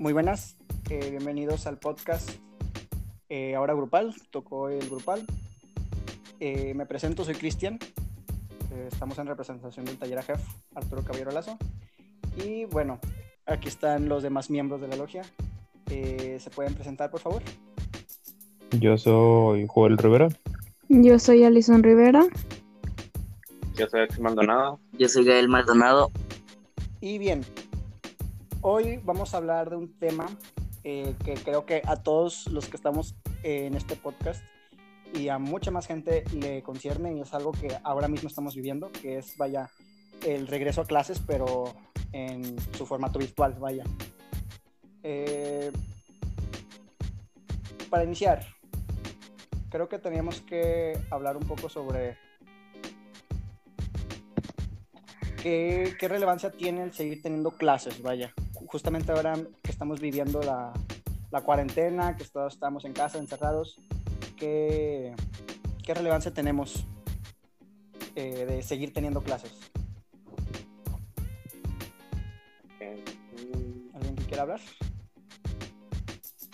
Muy buenas, eh, bienvenidos al podcast eh, ahora grupal, tocó el grupal. Eh, me presento, soy Cristian, estamos en representación del taller AJEF Arturo Caballero Lazo. Y bueno, aquí están los demás miembros de la logia. ¿Se pueden presentar, por favor? Yo soy Joel Rivera. Yo soy Alison Rivera. Yo soy Axel Maldonado. Yo soy Gael Maldonado. Y bien, hoy vamos a hablar de un tema eh, que creo que a todos los que estamos en este podcast y a mucha más gente le concierne y es algo que ahora mismo estamos viviendo, que es, vaya, el regreso a clases, pero en su formato virtual, vaya. Eh, para iniciar, creo que teníamos que hablar un poco sobre qué, qué relevancia tiene el seguir teniendo clases, vaya justamente ahora que estamos viviendo la, la cuarentena, que todos estamos en casa encerrados, ¿qué, qué relevancia tenemos eh, de seguir teniendo clases? ¿Alguien que quiera hablar?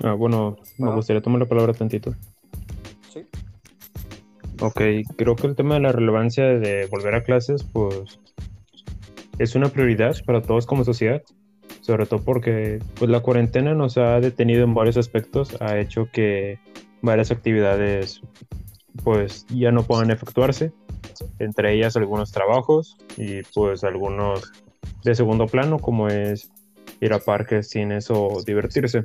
Ah, bueno, me gustaría tomar la palabra tantito. Sí. Ok, creo que el tema de la relevancia de volver a clases, pues, es una prioridad para todos como sociedad sobre todo porque pues, la cuarentena nos ha detenido en varios aspectos, ha hecho que varias actividades pues ya no puedan efectuarse, entre ellas algunos trabajos y pues algunos de segundo plano como es ir a parques, cines o divertirse.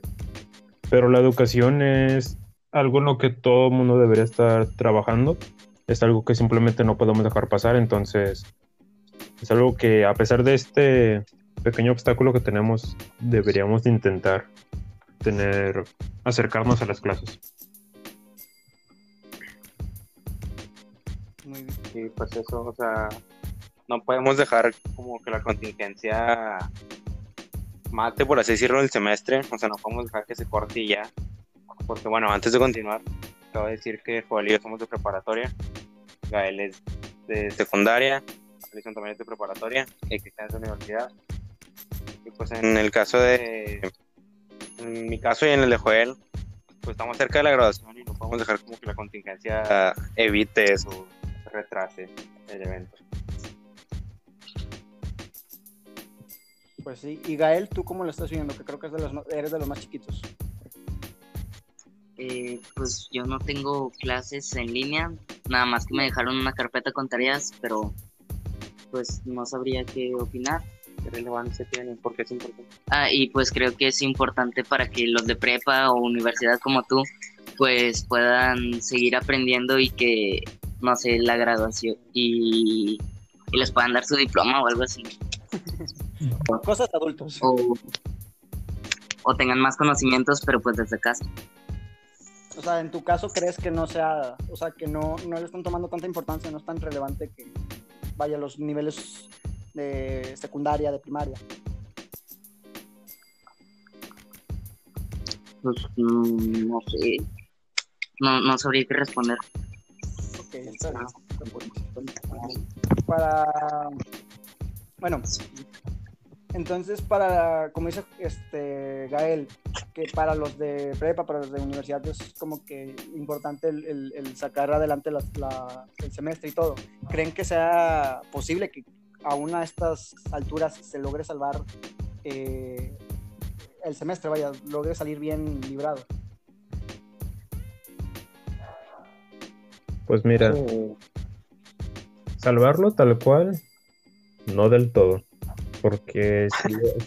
Pero la educación es algo en lo que todo el mundo debería estar trabajando, es algo que simplemente no podemos dejar pasar, entonces es algo que a pesar de este pequeño obstáculo que tenemos, deberíamos intentar tener, acercarnos a las clases. Muy bien. Sí, pues eso, o sea, no podemos dejar como que la contingencia mate, por así decirlo, el semestre, o sea, no podemos dejar que se corte y ya, porque bueno, antes de continuar, acabo de decir que Joel y yo somos de preparatoria, Gael es de secundaria, Alison también es de preparatoria, y está en su universidad, y pues en el caso de. En mi caso y en el de Joel, pues estamos cerca de la graduación y no podemos dejar como que la contingencia evite eso, retrase el evento. Pues sí, y Gael, ¿tú cómo lo estás viendo? Que creo que eres de los más chiquitos. Eh, pues yo no tengo clases en línea, nada más que me dejaron una carpeta con tareas, pero pues no sabría qué opinar qué relevancia tienen, porque es importante. Ah, y pues creo que es importante para que los de prepa o universidad como tú, pues puedan seguir aprendiendo y que, no sé, la graduación y, les puedan dar su diploma o algo así. Cosas adultos. O, o tengan más conocimientos, pero pues desde casa. O sea, en tu caso, ¿crees que no sea, o sea, que no, no le están tomando tanta importancia, no es tan relevante que vaya los niveles de secundaria, de primaria? Pues mm, no sé. No, no sabría qué responder. Ok, está bien. Para. Bueno, entonces para, como dice este Gael, que para los de prepa, para los de universidad es como que importante el, el, sacar adelante el semestre y todo. ¿Creen que sea posible que aún a estas alturas se logre salvar eh, el semestre, vaya, logre salir bien librado. Pues mira, salvarlo tal cual, no del todo, porque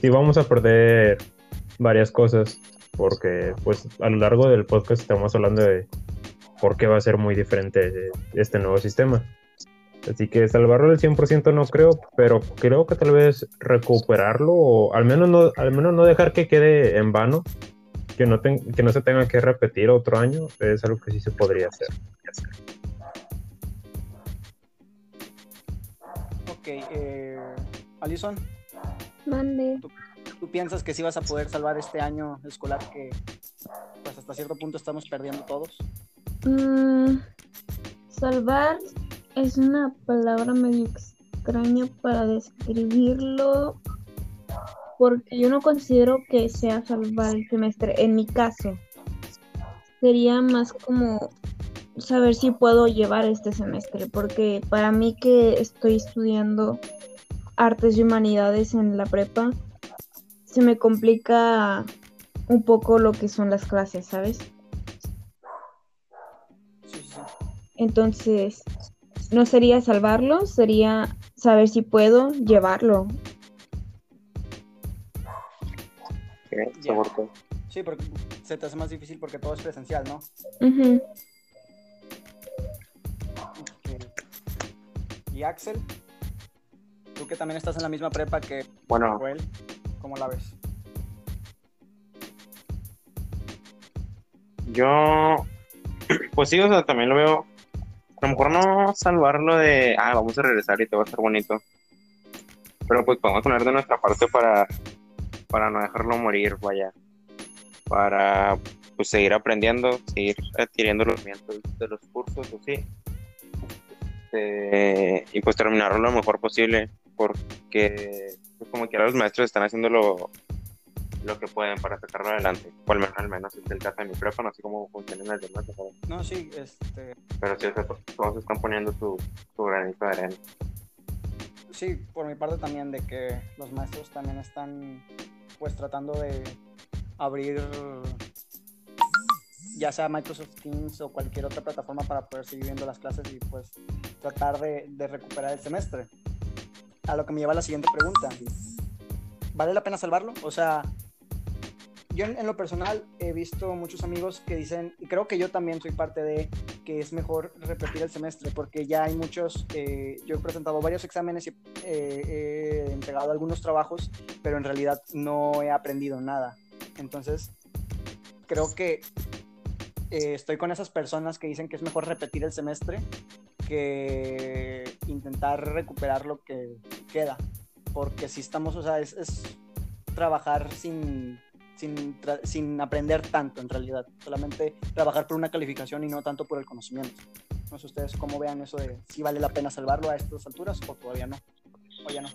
si, vamos a perder varias cosas, porque pues a lo largo del podcast estamos hablando de por qué va a ser muy diferente este nuevo sistema. Así que salvarlo al 100% no creo, pero creo que tal vez recuperarlo o al menos no, al menos no dejar que quede en vano, que no, que no se tenga que repetir otro año, es algo que sí se podría hacer. Ok, eh, Alison. Mande. ¿tú, piensas que sí vas a poder salvar este año escolar que pues hasta cierto punto estamos perdiendo todos? Mm, salvar es una palabra medio extraña para describirlo porque yo no considero que sea salvar el semestre. En mi caso, sería más como saber si puedo llevar este semestre, porque para mí que estoy estudiando artes y humanidades en la prepa, se me complica un poco lo que son las clases, ¿sabes? Entonces, no sería salvarlo, sería saber si puedo llevarlo. Sí, porque se te hace más difícil porque todo es presencial, ¿no? Y Axel, tú que también estás en la misma prepa que Bueno, Joel, ¿cómo la ves? yo, pues sí, o sea, también lo veo, a lo mejor no salvarlo de, ah, vamos a regresar y te va a estar bonito, pero pues podemos poner de nuestra parte para, para no dejarlo morir, vaya, para pues seguir aprendiendo, seguir adquiriendo los conocimientos de los cursos, o sí, Este, y pues terminarlo lo mejor posible, porque pues, como quiera los maestros están haciendo lo, lo que pueden para sacarlo adelante, o al menos, al menos es el caso de mi prepa, no sé cómo funcionan las demás, pero- No, sí, este, pero sí, sea, todos están poniendo su, su granito de arena. sí, por mi parte también de que los maestros también están pues tratando de abrir ya sea Microsoft Teams o cualquier otra plataforma para poder seguir viendo las clases y pues tratar de, de recuperar el semestre. A lo que me lleva a la siguiente pregunta. ¿Vale la pena salvarlo? O sea, yo en, lo personal he visto muchos amigos que dicen, y creo que yo también soy parte de, que es mejor repetir el semestre porque ya hay muchos, eh, yo he presentado varios exámenes y eh, he entregado algunos trabajos, pero en realidad no he aprendido nada. Entonces, creo que eh, estoy con esas personas que dicen que es mejor repetir el semestre que intentar recuperar lo que queda. Porque si estamos, o sea, es trabajar sin, sin, aprender tanto en realidad. Solamente trabajar por una calificación y no tanto por el conocimiento. No sé ustedes cómo vean eso de si vale la pena salvarlo a estas alturas o todavía no. O ya no.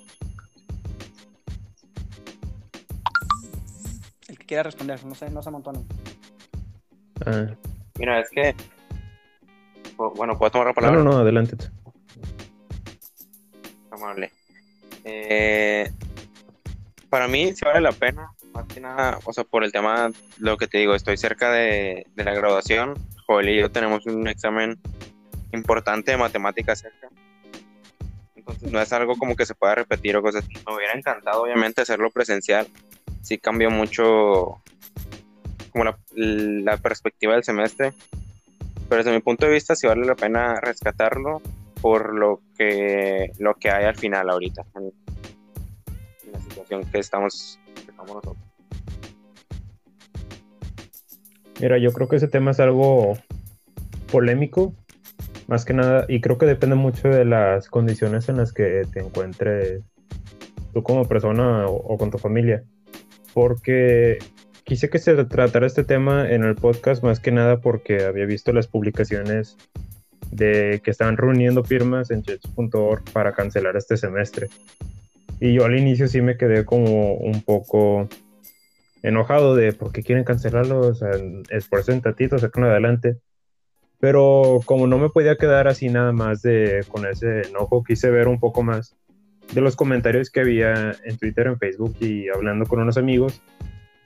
El que quiera responder, no sé, no se amontonen. Ah, Mira, es que, bueno, puedo tomar la no, palabra. no, no, adelante. amable. Eh, para mí sí vale la pena, o sea, por el tema, lo que te digo, estoy cerca de, de la graduación, Joel y yo tenemos un examen importante de matemáticas cerca, entonces no es algo como que se pueda repetir o cosas. Me hubiera encantado, obviamente, hacerlo presencial, sí cambió mucho como la, perspectiva del semestre, pero desde mi punto de vista sí vale la pena rescatarlo por lo que lo que hay al final ahorita en la situación que estamos, que estamos nosotros. Mira, yo creo que ese tema es algo polémico, más que nada, y creo que depende mucho de las condiciones en las que te encuentres tú como persona o, con tu familia. Porque quise que se tratara este tema en el podcast más que nada porque había visto las publicaciones de que estaban reuniendo firmas en church.org para cancelar este semestre. Y yo al inicio sí me quedé como un poco enojado de por qué quieren cancelarlo, o sea, esfuercen tantito, sacan adelante. Pero como no me podía quedar así nada más de con ese enojo, quise ver un poco más de los comentarios que había en Twitter, en Facebook y hablando con unos amigos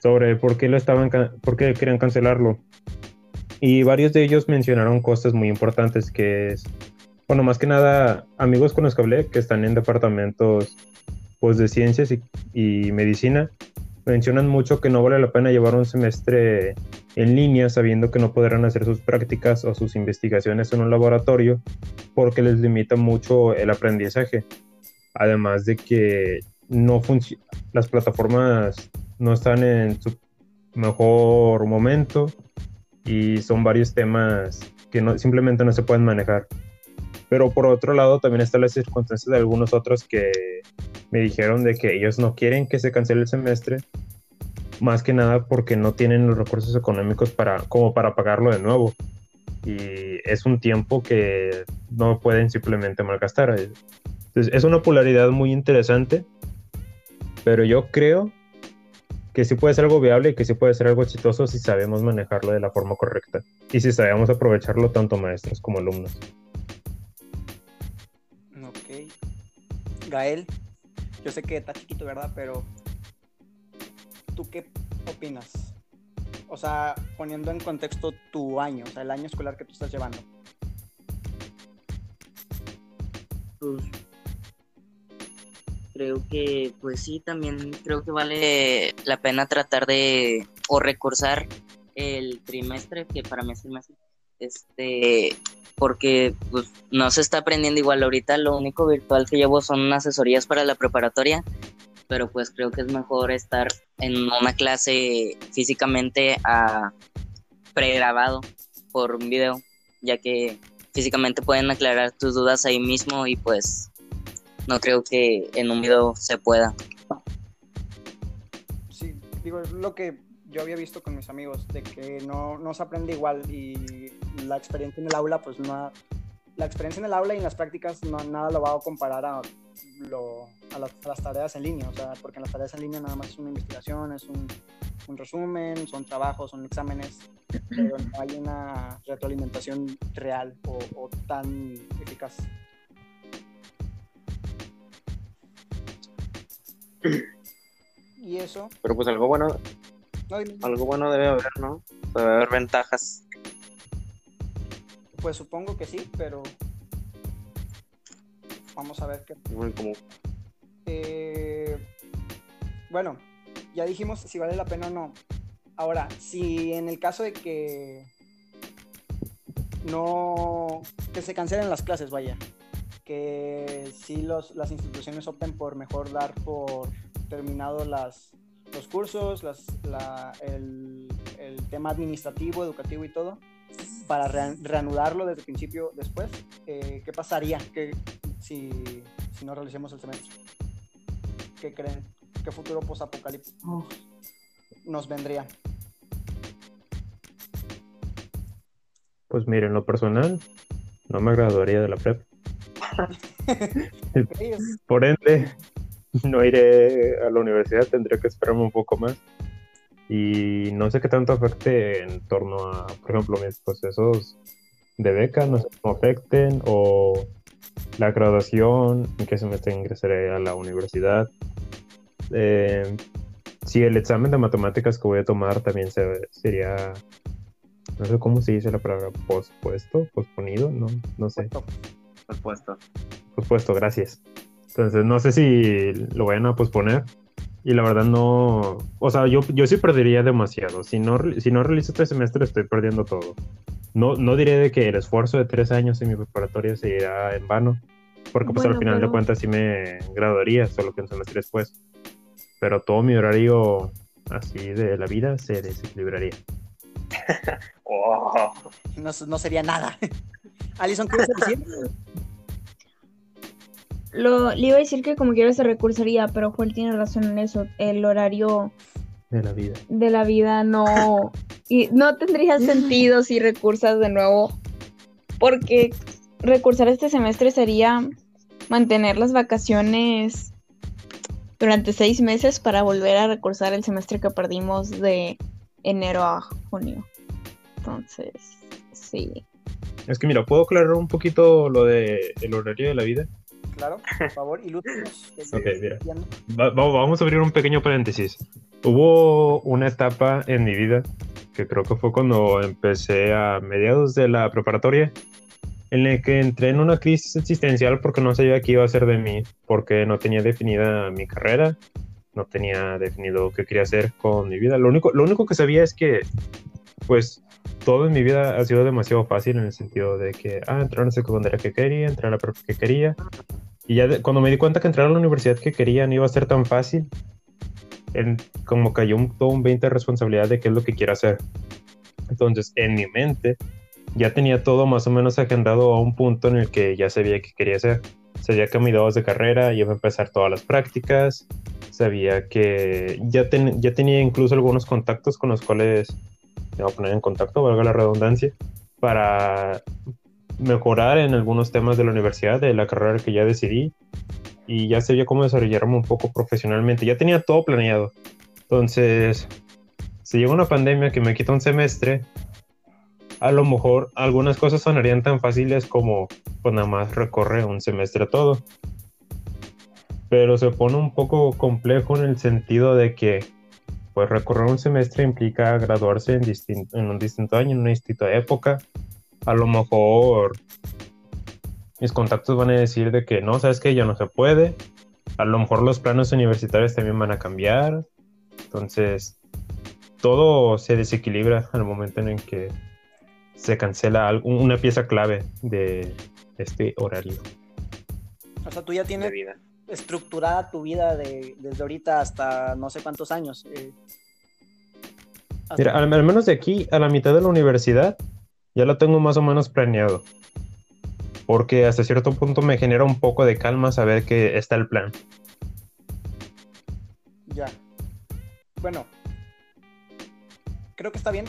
sobre por qué lo estaban por qué querían cancelarlo. Y varios de ellos mencionaron cosas muy importantes que es bueno, más que nada amigos con los que hablé que están en departamentos pues de ciencias y medicina mencionan mucho que no vale la pena llevar un semestre en línea sabiendo que no podrán hacer sus prácticas o sus investigaciones en un laboratorio porque les limita mucho el aprendizaje. Además de que no las plataformas no están en su mejor momento y son varios temas que no, simplemente no se pueden manejar. Pero por otro lado también están las circunstancias de algunos otros que me dijeron de que ellos no quieren que se cancele el semestre, más que nada porque no tienen los recursos económicos para, como para pagarlo de nuevo. Y es un tiempo que no pueden simplemente malgastar. Entonces, es una polaridad muy interesante, pero yo creo que sí puede ser algo viable y que sí puede ser algo exitoso si sabemos manejarlo de la forma correcta y si sabemos aprovecharlo tanto maestros como alumnos. Gael, yo sé que está chiquito, ¿verdad? Pero ¿tú qué opinas? O sea, poniendo en contexto tu año, o sea, el año escolar que tú estás llevando. Pues, creo que, pues sí, también creo que vale la pena tratar de o recursar el trimestre, que para mí es trimestre, este, porque pues no se está aprendiendo igual ahorita, lo único virtual que llevo son asesorías para la preparatoria, pero pues creo que es mejor estar en una clase físicamente a pregrabado por un video, ya que físicamente pueden aclarar tus dudas ahí mismo y pues no creo que en un video se pueda. Sí, digo, es lo que yo había visto con mis amigos, de que no, no se aprende igual y la experiencia en el aula, pues no, la experiencia en el aula y en las prácticas no, nada lo va a comparar a, lo, a, las, a las tareas en línea, o sea, porque en las tareas en línea nada más es una investigación, es un, un resumen, son trabajos, son exámenes, pero no hay una retroalimentación real o, o tan eficaz. Y eso, Pero pues algo bueno. Algo bueno debe haber, ¿no? Debe haber ventajas. pues supongo que sí, pero vamos a ver qué Como Eh, bueno, ya dijimos si vale la pena o no. Ahora, si en el caso de que no, que se cancelen las clases, vaya, que si los, las instituciones opten por mejor dar por terminado las, los cursos, las, la- el, el tema administrativo, educativo y todo, para rea- reanudarlo desde el principio después, eh, ¿qué pasaría que, si, si no realicemos el semestre? ¿Qué creen? ¿Qué futuro posapocalíptico nos vendría? Pues miren, en lo personal, no me graduaría de la prep. Por ende, no iré a la universidad, tendría que esperarme un poco más. Y no sé qué tanto afecte en torno a, por ejemplo, mis procesos de beca, no sé cómo afecten, o la graduación, en qué semestre ingresaré a la universidad. Eh, si el examen de matemáticas que voy a tomar también se- sería, no sé cómo se dice la palabra, pospuesto, posponido, no, no sé Supuesto. pospuesto, gracias. Entonces, no sé si lo vayan a posponer. Y la verdad no... O sea, yo, yo sí perdería demasiado. Si no, si no realizo este semestre, estoy perdiendo todo. No, no diré de que el esfuerzo de tres años en mi preparatoria se irá en vano. Porque pues al Bueno, final de cuentas sí me graduaría, solo que un semestre después. Pero todo mi horario así de la vida se desequilibraría. Oh, no, no sería nada. Alison, ¿qué ibas a decir? Lo, le iba a decir que como quiera se recursaría, pero Joel tiene razón en eso. El horario De la vida. de la vida no, y no tendría sentido si recursas de nuevo, porque recursar este semestre sería mantener las vacaciones durante seis meses para volver a recursar el semestre que perdimos de enero a junio. Entonces, sí. Es que mira, ¿puedo aclarar un poquito lo de el horario de la vida? Claro, por favor, ilústrenos. Ok, mira. Va- va- vamos a abrir un pequeño paréntesis. Hubo una etapa en mi vida que creo que fue cuando empecé a mediados de la preparatoria en la que entré en una crisis existencial porque no sabía qué iba a hacer de mí, porque no tenía definida mi carrera, no tenía definido qué quería hacer con mi vida. Lo único, lo único que sabía es que, pues, todo en mi vida ha sido demasiado fácil en el sentido de que, ah, entrar a la secundaria que quería, entrar a la prepa que quería. Y ya cuando me di cuenta que entrar a la universidad que quería no iba a ser tan fácil, como cayó un, todo un 20 de responsabilidad de qué es lo que quiero hacer. Entonces, en mi mente, ya tenía todo más o menos agendado a un punto en el que ya sabía qué quería hacer. Sabía que a mis dos de carrera iba a empezar todas las prácticas, sabía que ya, ya tenía incluso algunos contactos con los cuales me voy a poner en contacto, valga la redundancia, para mejorar en algunos temas de la universidad, de la carrera que ya decidí, y ya sabía cómo desarrollarme un poco profesionalmente. Ya tenía todo planeado. Entonces, si llega una pandemia que me quita un semestre, a lo mejor algunas cosas sonarían tan fáciles como pues nada más recorre un semestre todo. Pero se pone un poco complejo en el sentido de que pues recorrer un semestre implica graduarse en, en un distinto año, en una distinta época. A lo mejor mis contactos van a decir de que no, sabes que ya no se puede. A lo mejor los planos universitarios también van a cambiar. Entonces, todo se desequilibra al momento en el que se cancela una pieza clave de este horario. O sea, tú ya tienes estructurada tu vida de, desde ahorita hasta no sé cuántos años. Eh, Mira, al, menos de aquí a la mitad de la universidad ya lo tengo más o menos planeado. Porque hasta cierto punto me genera un poco de calma saber que está el plan. Ya. Bueno, creo que está bien.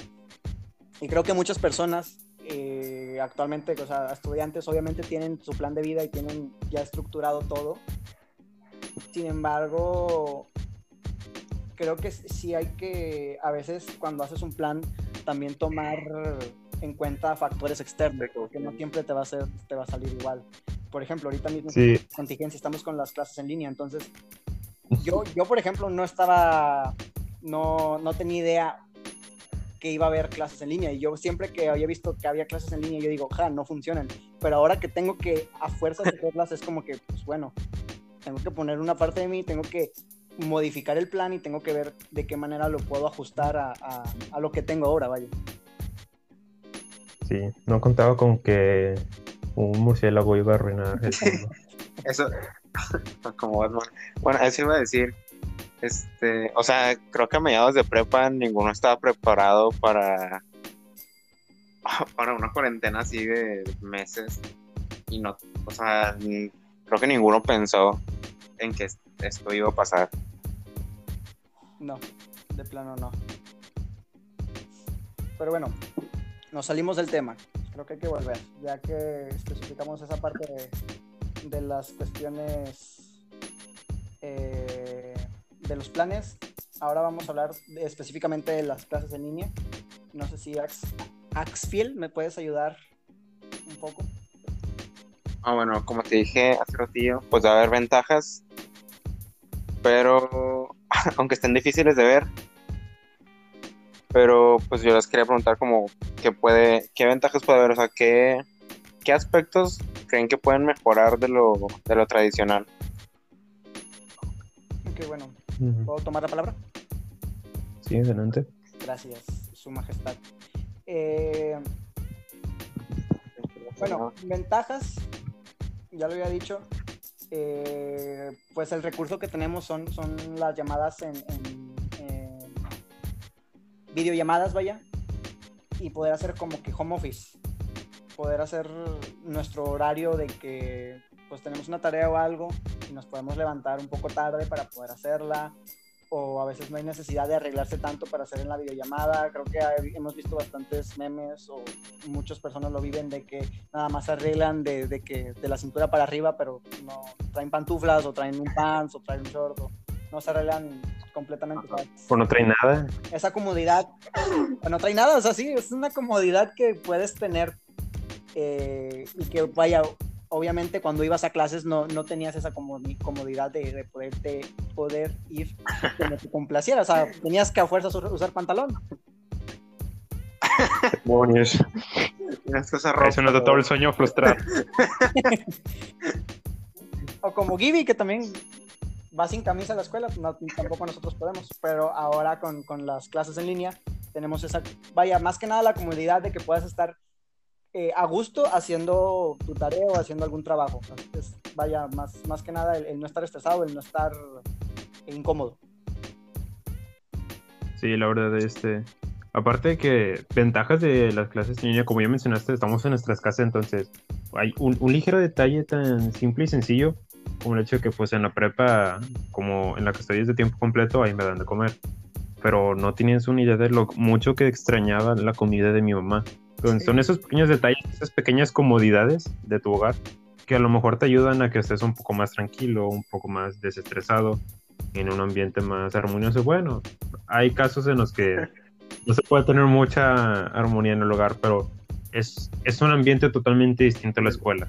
Y creo que muchas personas eh, actualmente, o sea, estudiantes obviamente tienen su plan de vida y tienen ya estructurado todo. Sin embargo, creo que sí hay que, a veces cuando haces un plan, también tomar en cuenta factores externos, porque no siempre te va a, ser, te va a salir igual. Por ejemplo, ahorita mismo en contingencia estamos con las clases en línea, entonces yo, yo por ejemplo, no estaba, no, no tenía idea que iba a haber clases en línea. Y yo siempre que había visto que había clases en línea, yo digo, ja, no funcionan. Pero ahora que tengo que a fuerzas hacerlas, es como que, pues bueno, tengo que poner una parte de mí, tengo que modificar el plan y tengo que ver de qué manera lo puedo ajustar a, a, lo que tengo ahora, vaya. Sí, no contaba con que un murciélago iba a arruinar el Eso, como Bueno, eso iba a decir este, o sea, creo que a mediados de prepa ninguno estaba preparado para, para una cuarentena así de meses. Y no, o sea, creo que ninguno pensó en que esto iba a pasar. No, de plano no. Pero bueno, nos salimos del tema. Creo que hay que volver, ya que especificamos esa parte de, las cuestiones eh, de los planes. Ahora vamos a hablar específicamente de las clases en línea. No sé si Ax, Axfield me puedes ayudar un poco. Ah, bueno, como te dije hace ratillo, pues va a haber ventajas, pero aunque estén difíciles de ver, pero pues yo les quería preguntar como qué puede, qué ventajas puede haber, o sea, qué, qué aspectos creen que pueden mejorar de lo, de lo tradicional. Ok, bueno, ¿Puedo tomar la palabra? Sí, adelante. Gracias, Su Majestad. Eh, bueno, ventajas, ya lo había dicho. Eh, pues el recurso que tenemos son, son las llamadas en, videollamadas, vaya, y poder hacer como que home office, poder hacer nuestro horario de que pues tenemos una tarea o algo y nos podemos levantar un poco tarde para poder hacerla o a veces no hay necesidad de arreglarse tanto para hacer en la videollamada. Creo que hemos visto bastantes memes o muchas personas lo viven de que nada más arreglan de, de, que de la cintura para arriba, pero no traen pantuflas o traen un pants o traen un short o no se arreglan completamente. O no traen nada. Esa comodidad, o no traen nada, o sea, sí, es una comodidad que puedes tener eh, y que vaya, obviamente cuando ibas a clases no, no tenías esa comodidad de, de poderte, poder ir como te complaciera. O sea, tenías que a fuerzas usar pantalón. Demonios. Eso nos da todo el sueño frustrado. o como Gibby, que también va sin camisa a la escuela, no, tampoco nosotros podemos, pero ahora con, con, las clases en línea tenemos esa, vaya, más que nada la comodidad de que puedas estar eh, a gusto haciendo tu tarea o haciendo algún trabajo. vaya, más, más que nada el, no estar estresado, el no estar incómodo. Sí, la verdad, este. Aparte de que ventajas de las clases en línea, como ya mencionaste, estamos en nuestras casas, entonces hay un, ligero detalle tan simple y sencillo como el hecho de que pues en la prepa, como en la que estoy de tiempo completo, ahí me dan de comer. Pero no tienes una idea de lo mucho que extrañaba la comida de mi mamá. Son esos pequeños detalles, esas pequeñas comodidades de tu hogar que a lo mejor te ayudan a que estés un poco más tranquilo, un poco más desestresado, en un ambiente más armonioso. Bueno, hay casos en los que no se puede tener mucha armonía en el hogar, pero es, es un ambiente totalmente distinto a la escuela.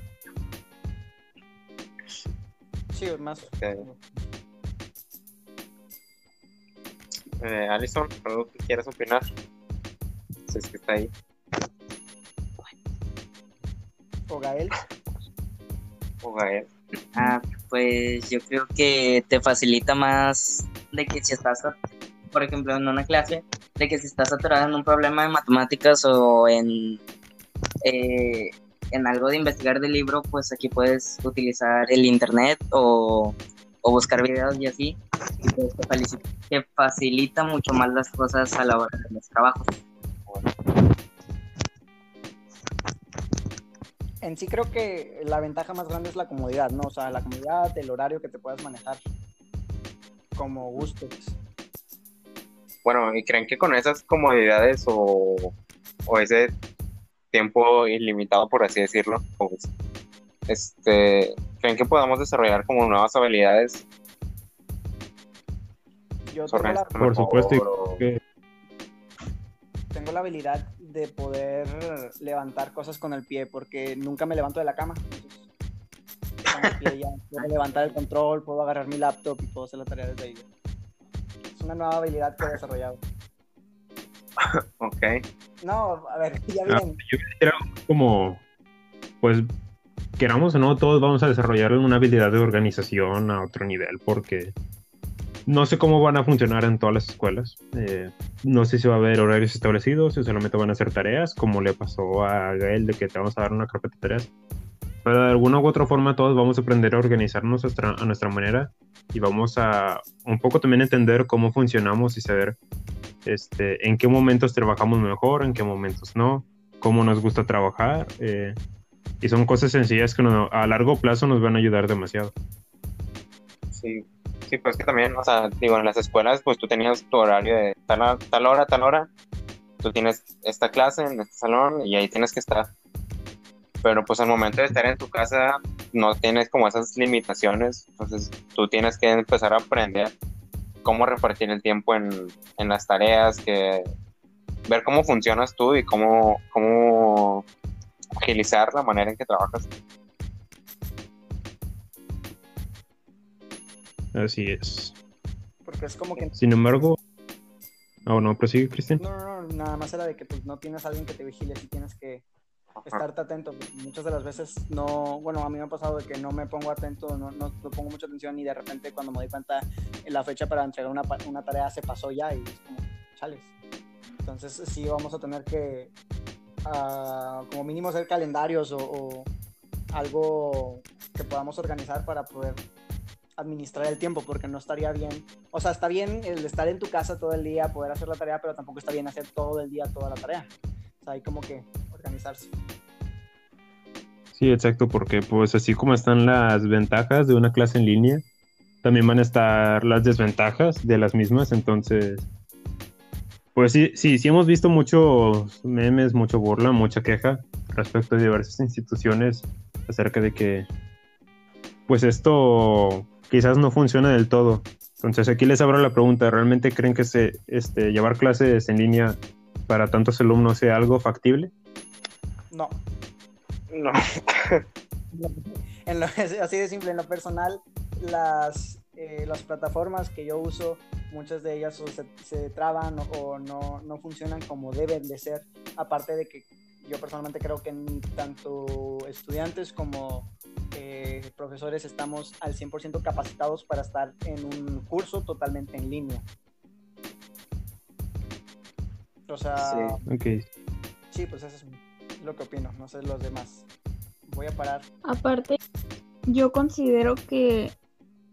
Sí, más. Ok. Eh, Alison, ¿algo que quieras opinar? Si es que está ahí. O Gael. O Gael. Ah, pues yo creo que te facilita más de que si estás, por ejemplo, en una clase, de que si estás atorado en un problema de matemáticas o en, eh, en algo de investigar del libro, pues aquí puedes utilizar el internet o, o buscar videos y así. Y pues te, te facilita mucho más las cosas a la hora de los trabajos. En sí creo que la ventaja más grande es la comodidad, ¿no? O sea, la comodidad, el horario que te puedas manejar como gustes. Bueno, ¿y creen que con esas comodidades o, o ese tiempo ilimitado, por así decirlo, pues, este, creen que podamos desarrollar como nuevas habilidades? Yo tengo la, Por supuesto, y que- la habilidad de poder levantar cosas con el pie porque nunca me levanto de la cama. Entonces, con el pie ya puedo levantar el control, puedo agarrar mi laptop y puedo hacer la tarea desde ahí. Es una nueva habilidad que he desarrollado. Ok. No, a ver, ya bien. yo quisiera como, pues, queramos o no, todos vamos a desarrollar una habilidad de organización a otro nivel, porque no sé cómo van a funcionar en todas las escuelas. Eh, no sé si va a haber horarios establecidos, si solamente van a hacer tareas, como le pasó a Gael, de que te vamos a dar una carpeta de tareas. Pero de alguna u otra forma todos vamos a aprender a organizarnos a nuestra, manera y vamos a un poco también entender cómo funcionamos y saber este, en qué momentos trabajamos mejor, en qué momentos no, cómo nos gusta trabajar. eh, y son cosas sencillas que a largo plazo nos van a ayudar demasiado. Sí, sí, pues que también, o sea, digo, en las escuelas, pues tú tenías tu horario de tal, tal hora, tal hora, tú tienes esta clase en este salón y ahí tienes que estar. Pero pues al momento de estar en tu casa no tienes como esas limitaciones, entonces tú tienes que empezar a aprender cómo repartir el tiempo en, en las tareas, que ver cómo funcionas tú y cómo, cómo agilizar la manera en que trabajas. Así es. Porque es como que Sin embargo, oh no, prosigue, Cristian. No, no, no, nada más era de que pues, no tienes a alguien que te vigile, si tienes que estarte atento. Muchas de las veces no, bueno, a mí me ha pasado de que no me pongo atento, no, no, no pongo mucha atención y de repente cuando me doy cuenta la fecha para entregar una, pa- una tarea se pasó ya y es como, chales. Entonces sí vamos a tener que, ah, como mínimo, hacer calendarios o, o algo que podamos organizar para poder administrar el tiempo, porque no estaría bien. O sea, está bien el estar en tu casa todo el día, poder hacer la tarea, pero tampoco está bien hacer todo el día toda la tarea. O sea, hay como que organizarse. Sí, exacto, porque pues así como están las ventajas de una clase en línea, también van a estar las desventajas de las mismas, entonces, pues sí, sí, sí hemos visto muchos memes, mucho burla, mucha queja respecto de diversas instituciones acerca de que, pues esto quizás no funciona del todo. Entonces aquí les abro la pregunta, ¿realmente creen que se, este, llevar clases en línea para tantos alumnos sea algo factible? No, No. en lo, así de simple, en lo personal, las, eh, las plataformas que yo uso, muchas de ellas o se, se traban o, o no, no funcionan como deben de ser. Aparte de que yo personalmente creo que tanto estudiantes como eh, profesores estamos al 100% capacitados para estar en un curso totalmente en línea. O sea, Sí. Sí, pues eso es lo que opino, no sé los demás. Voy a parar. Aparte, yo considero que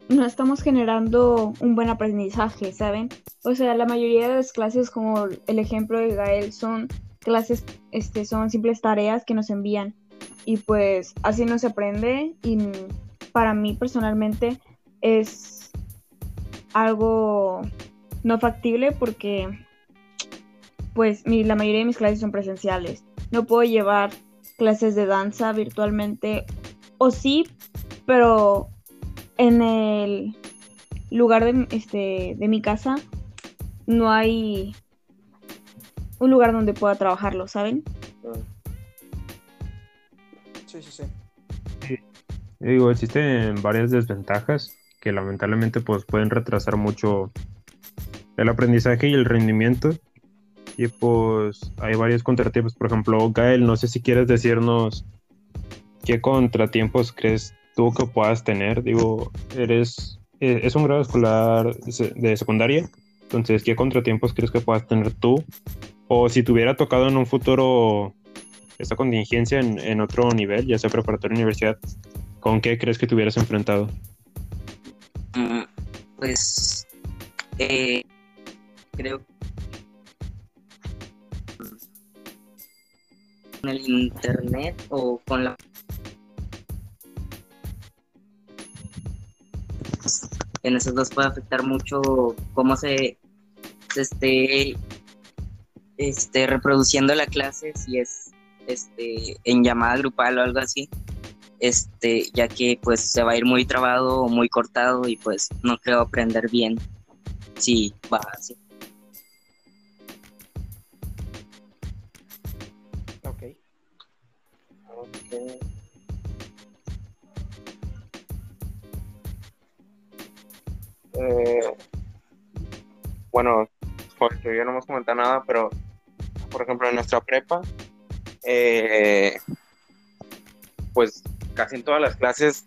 no estamos generando un buen aprendizaje, ¿saben? O sea, la mayoría de las clases, como el ejemplo de Gael, son clases, este, son simples tareas que nos envían. Y pues así no se aprende. Y para mí personalmente es algo no factible porque pues mi- la mayoría de mis clases son presenciales. No puedo llevar clases de danza virtualmente o sí, pero en el lugar de, este, de mi casa no hay un lugar donde pueda trabajarlo, ¿saben? Sí, sí, sí. Digo, existen varias desventajas que lamentablemente pues pueden retrasar mucho el aprendizaje y el rendimiento. Y pues hay varios contratiempos. Por ejemplo, Gael, no sé si quieres decirnos qué contratiempos crees tú que puedas tener. Digo, eres eh, es un grado escolar de secundaria. Entonces, ¿qué contratiempos crees que puedas tener tú? O si te hubiera tocado en un futuro esta contingencia en, otro nivel, ya sea preparatoria universidad, ¿con qué crees que te hubieras enfrentado? Mm, Pues eh, creo con el internet o con la en esos dos puede afectar mucho cómo se, se esté este reproduciendo la clase si es este en llamada grupal o algo así este ya que pues se va a ir muy trabado o muy cortado y pues no creo aprender bien si va así Ok. Eh, bueno, porque yo no hemos comentado nada, pero por ejemplo en nuestra prepa, eh, pues casi en todas las clases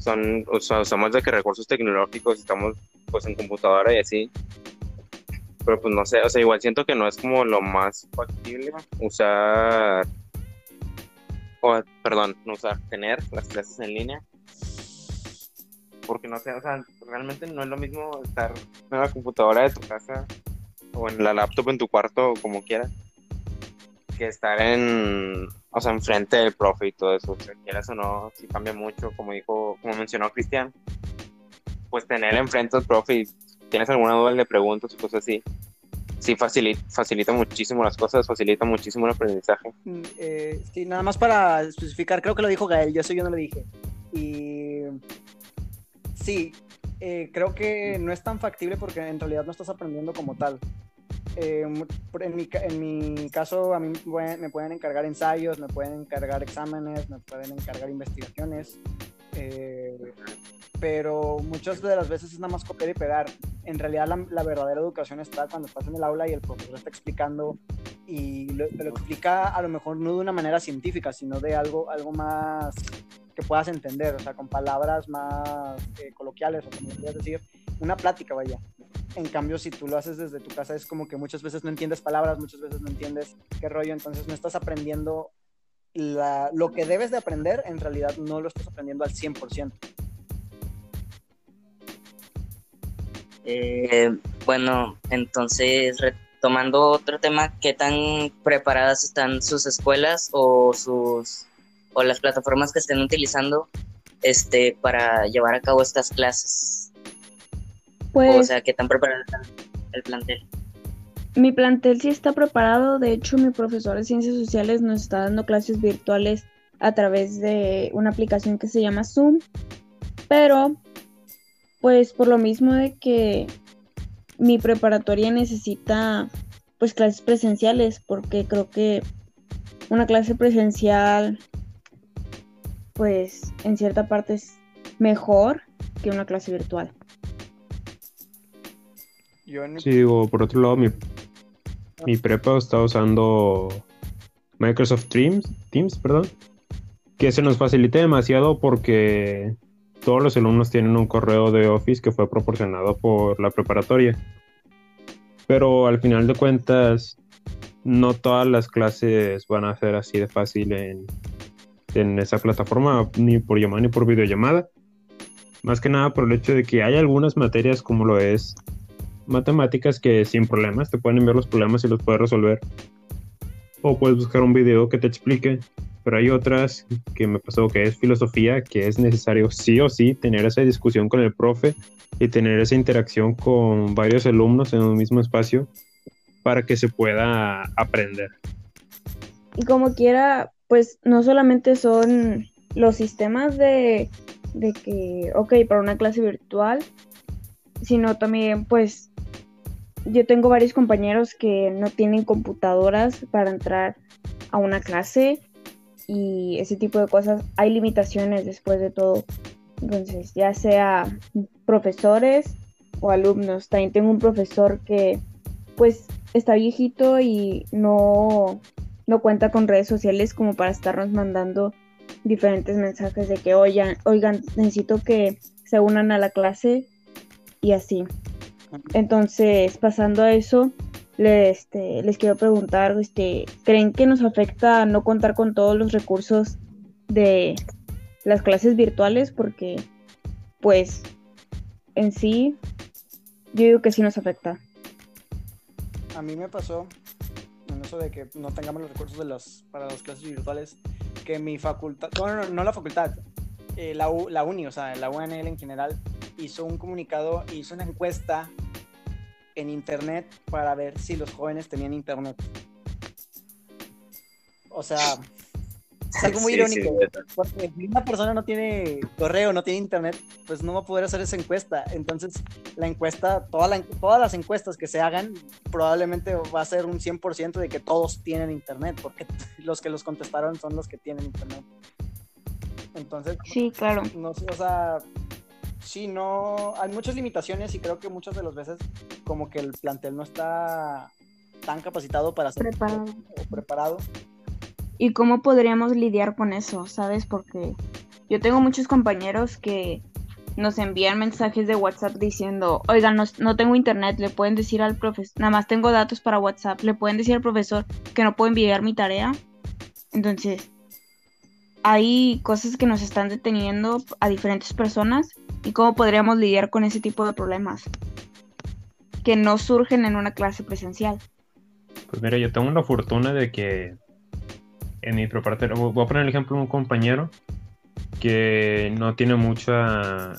son, usamos de que recursos tecnológicos, estamos pues en computadora y así. Pero pues no sé, o sea, igual siento que no es como lo más factible usar, o perdón, no usar, tener las clases en línea. Porque no sé, o sea, realmente no es lo mismo estar en la computadora de tu casa o en la laptop en tu cuarto como quieras que estar en, o sea, enfrente del profe y todo eso, o quieras o no, si cambia mucho, como dijo, como mencionó Cristian, pues tener enfrente al profe y tienes alguna duda le preguntas o cosas así, sí facilita, facilita muchísimo las cosas, facilita muchísimo el aprendizaje. Mm, eh, sí, nada más para especificar, creo que lo dijo Gael, yo eso yo no lo dije. Y sí, eh, creo que no es tan factible porque en realidad no estás aprendiendo como tal. Eh, en, mi, en mi caso, a mí me pueden encargar ensayos, me pueden encargar exámenes, me pueden encargar investigaciones. eh, pero muchas de las veces es nada más copiar y pegar. En realidad la, la verdadera educación está cuando estás en el aula y el profesor está explicando y lo, te lo explica a lo mejor no de una manera científica, sino de algo, algo más que puedas entender, o sea, con palabras más eh, coloquiales o como quieras decir, una plática, vaya. En cambio, si tú lo haces desde tu casa, es como que muchas veces no entiendes palabras, muchas veces no entiendes qué rollo, entonces no estás aprendiendo lo que debes de aprender, en realidad no lo estás aprendiendo al 100%. Eh, bueno, entonces retomando otro tema, ¿qué tan preparadas están sus escuelas o sus o las plataformas que estén utilizando este para llevar a cabo estas clases? Pues O sea, ¿qué tan preparado está el plantel? mi plantel sí está preparado. De hecho, mi profesor de ciencias sociales nos está dando clases virtuales a través de una aplicación que se llama Zoom. Pero, pues por lo mismo de que mi preparatoria necesita pues clases presenciales, porque creo que una clase presencial, pues en cierta parte es mejor que una clase virtual. Yo Sí, digo, por otro lado, mi, mi prepa está usando Microsoft Teams, Teams, perdón, que se nos facilita demasiado porque todos los alumnos tienen un correo de Office que fue proporcionado por la preparatoria. Pero al final de cuentas, no todas las clases van a ser así de fácil en, en esa plataforma, ni por llamada ni por videollamada. Más que nada por el hecho de que hay algunas materias como lo es matemáticas que sin problemas te pueden enviar los problemas y los puedes resolver. O puedes buscar un video que te explique. Pero hay otras que me pasó que es filosofía, que es necesario sí o sí tener esa discusión con el profe y tener esa interacción con varios alumnos en un mismo espacio para que se pueda aprender. Y como quiera, pues no solamente son los sistemas de, de que, ok, para una clase virtual, sino también pues yo tengo varios compañeros que no tienen computadoras para entrar a una clase y ese tipo de cosas. Hay limitaciones después de todo. Entonces, ya sea profesores o alumnos. También tengo un profesor que pues está viejito y no, no cuenta con redes sociales como para estarnos mandando diferentes mensajes de que oigan, oigan, necesito que se unan a la clase y así. Entonces, pasando a eso, les, este, les quiero preguntar, este, ¿creen que nos afecta no contar con todos los recursos de las clases virtuales? Porque, pues, en sí, yo digo que sí nos afecta. A mí me pasó en eso de que no tengamos los recursos de los, para las clases virtuales, que mi facultad, no, no, la facultad, eh, la, la uni, o sea, la UNL en general, hizo un comunicado, hizo una encuesta en internet para ver si los jóvenes tenían internet. O sea, es algo muy irónico, porque si una persona no tiene correo, no tiene internet, pues no va a poder hacer esa encuesta. Entonces, la encuesta, todas las encuestas que se hagan, probablemente va a ser un 100% de que todos tienen internet, porque los que los contestaron son los que tienen internet. Entonces, sí, claro. No, o sea, sí, no, hay muchas limitaciones y creo que muchas de las veces como que el plantel no está tan capacitado para ser preparado. preparado. ¿Y cómo podríamos lidiar con eso, sabes? Porque yo tengo muchos compañeros que nos envían mensajes de WhatsApp diciendo, oigan, no, no tengo internet, le pueden decir al profesor, nada más tengo datos para WhatsApp, le pueden decir al profesor que no puedo enviar mi tarea. Entonces, hay cosas que nos están deteniendo a diferentes personas y cómo podríamos lidiar con ese tipo de problemas que no surgen en una clase presencial. Pues mira, yo tengo la fortuna de que en mi preparatoria, voy a poner el ejemplo de un compañero que no tiene mucha,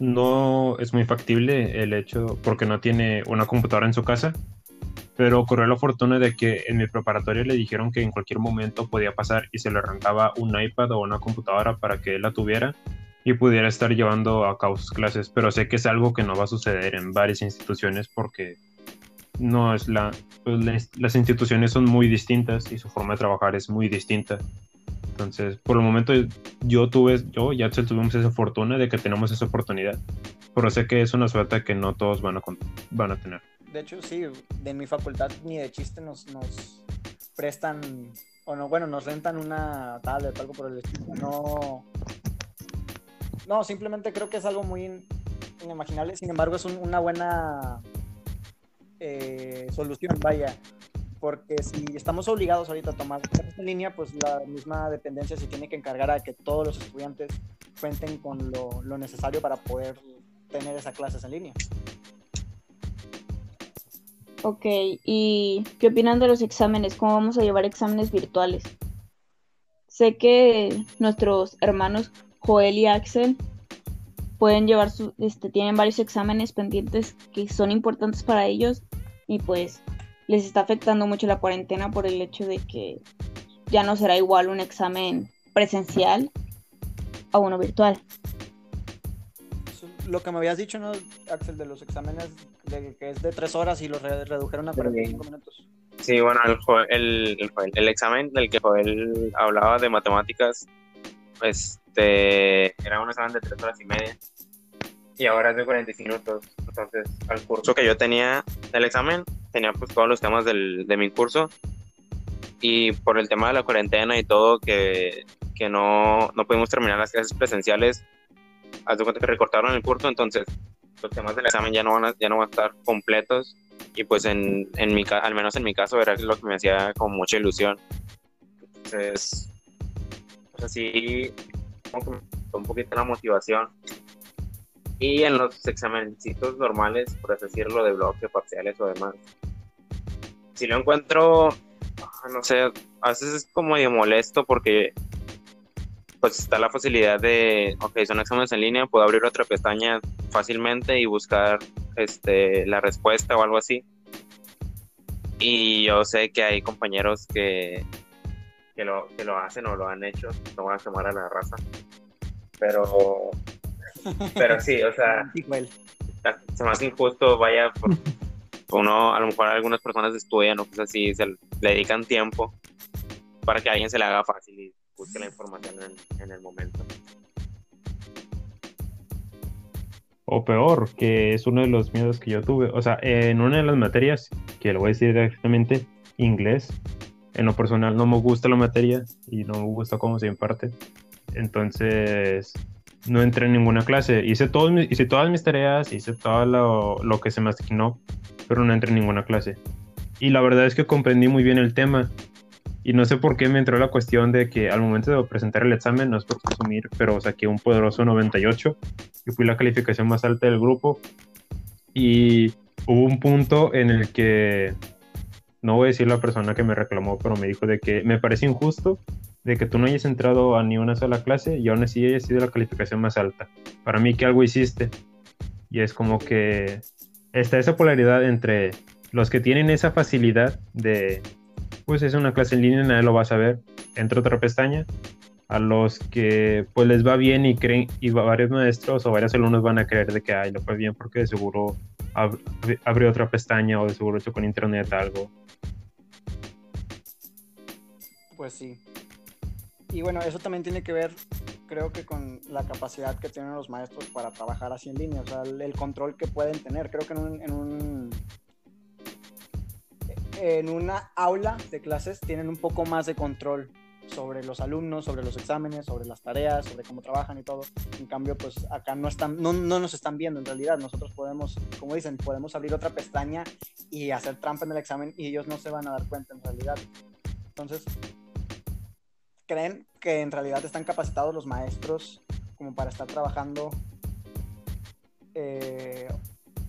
no es muy factible el hecho, porque no tiene una computadora en su casa, pero corrió la fortuna de que en mi preparatoria le dijeron que en cualquier momento podía pasar y se le arrancaba un iPad o una computadora para que él la tuviera y pudiera estar llevando a cabo sus clases, pero sé que es algo que no va a suceder en varias instituciones porque no es la, pues, las instituciones son muy distintas y su forma de trabajar es muy distinta. Entonces, por el momento yo tuve, yo y Axel tuvimos esa fortuna de que tenemos esa oportunidad, pero sé que es una suerte que no todos van a, van a tener. De hecho, sí, de mi facultad ni de chiste nos, nos prestan, o no, bueno, nos rentan una tablet o algo por el estilo. No, no, simplemente creo que es algo muy inimaginable. Sin embargo, es una buena eh, solución, vaya. Porque si estamos obligados ahorita a tomar en línea, pues la misma dependencia se tiene que encargar a que todos los estudiantes cuenten con lo, lo necesario para poder tener esas clases en línea. Ok, ¿y qué opinan de los exámenes? ¿Cómo vamos a llevar exámenes virtuales? Sé que nuestros hermanos Joel y Axel pueden llevar su, este, tienen varios exámenes pendientes que son importantes para ellos y pues les está afectando mucho la cuarentena por el hecho de que ya no será igual un examen presencial a uno virtual. Lo que me habías dicho, ¿no, Axel, de los exámenes, de que es de tres horas y los redujeron a 45 minutos. Sí, bueno, el, el, el, examen del que Joel hablaba de matemáticas, pues este, era un examen de tres horas y media y ahora es de 45 minutos. Entonces, al curso que yo tenía del examen, tenía pues todos los temas del, de mi curso y por el tema de la cuarentena y todo, que, que no, no pudimos terminar las clases presenciales, haz de cuenta que recortaron el curso, entonces los temas del examen ya no van a, ya no van a estar completos y pues en, en mi al menos en mi caso era lo que me hacía con mucha ilusión. Entonces, pues así un poquito la motivación. Y en los examencitos normales, por así decirlo, de bloque, parciales o demás, si lo encuentro, ah, no sé, a veces es como medio molesto porque pues está la facilidad de, ok, son exámenes en línea, puedo abrir otra pestaña fácilmente y buscar este, la respuesta o algo así. Y yo sé que hay compañeros que, que lo, que lo hacen o lo han hecho, no van a quemar a la raza. Pero, pero sí, o sea, se me hace injusto, vaya, uno, a lo mejor algunas personas estudian o cosas así, se le dedican tiempo para que a alguien se le haga fácil y busque la información en, en el momento. O peor, que es uno de los miedos que yo tuve. O sea, en una de las materias, que lo voy a decir directamente, inglés, en lo personal no me gusta la materia y no me gusta cómo se imparte. Entonces, no entré en ninguna clase. Hice, todos hice todas mis tareas, hice todo lo, lo, que se me asignó, pero no entré en ninguna clase. Y la verdad es que comprendí muy bien el tema. Y no sé por qué me entró la cuestión de que al momento de presentar el examen, no es por presumir, pero saqué un poderoso 98 y fui la calificación más alta del grupo. Y hubo un punto en el que, no voy a decir la persona que me reclamó, pero me dijo de que me parece injusto de que tú no hayas entrado a ni una sola clase y aún así hayas sido la calificación más alta. Para mí que algo hiciste. Y es como que está esa polaridad entre los que tienen esa facilidad de, pues es una clase en línea, nadie lo va a saber, entra otra pestaña, a los que pues les va bien y creen, y varios maestros o varios alumnos van a creer de que, ay, lo fue bien porque de seguro abrió otra pestaña o de seguro hecho con internet algo. Pues sí. Y bueno, eso también tiene que ver, creo que con la capacidad que tienen los maestros para trabajar así en línea, o sea, el, control que pueden tener. Creo que en un, en un en una aula de clases tienen un poco más de control sobre los alumnos, sobre los exámenes, sobre las tareas, sobre cómo trabajan y todo. En cambio, pues acá no, están, no, no, nos están viendo en realidad. Nosotros podemos, como dicen, podemos abrir otra pestaña y hacer trampa en el examen y ellos no se van a dar cuenta en realidad. Entonces, ¿creen que en realidad están capacitados los maestros como para estar trabajando eh,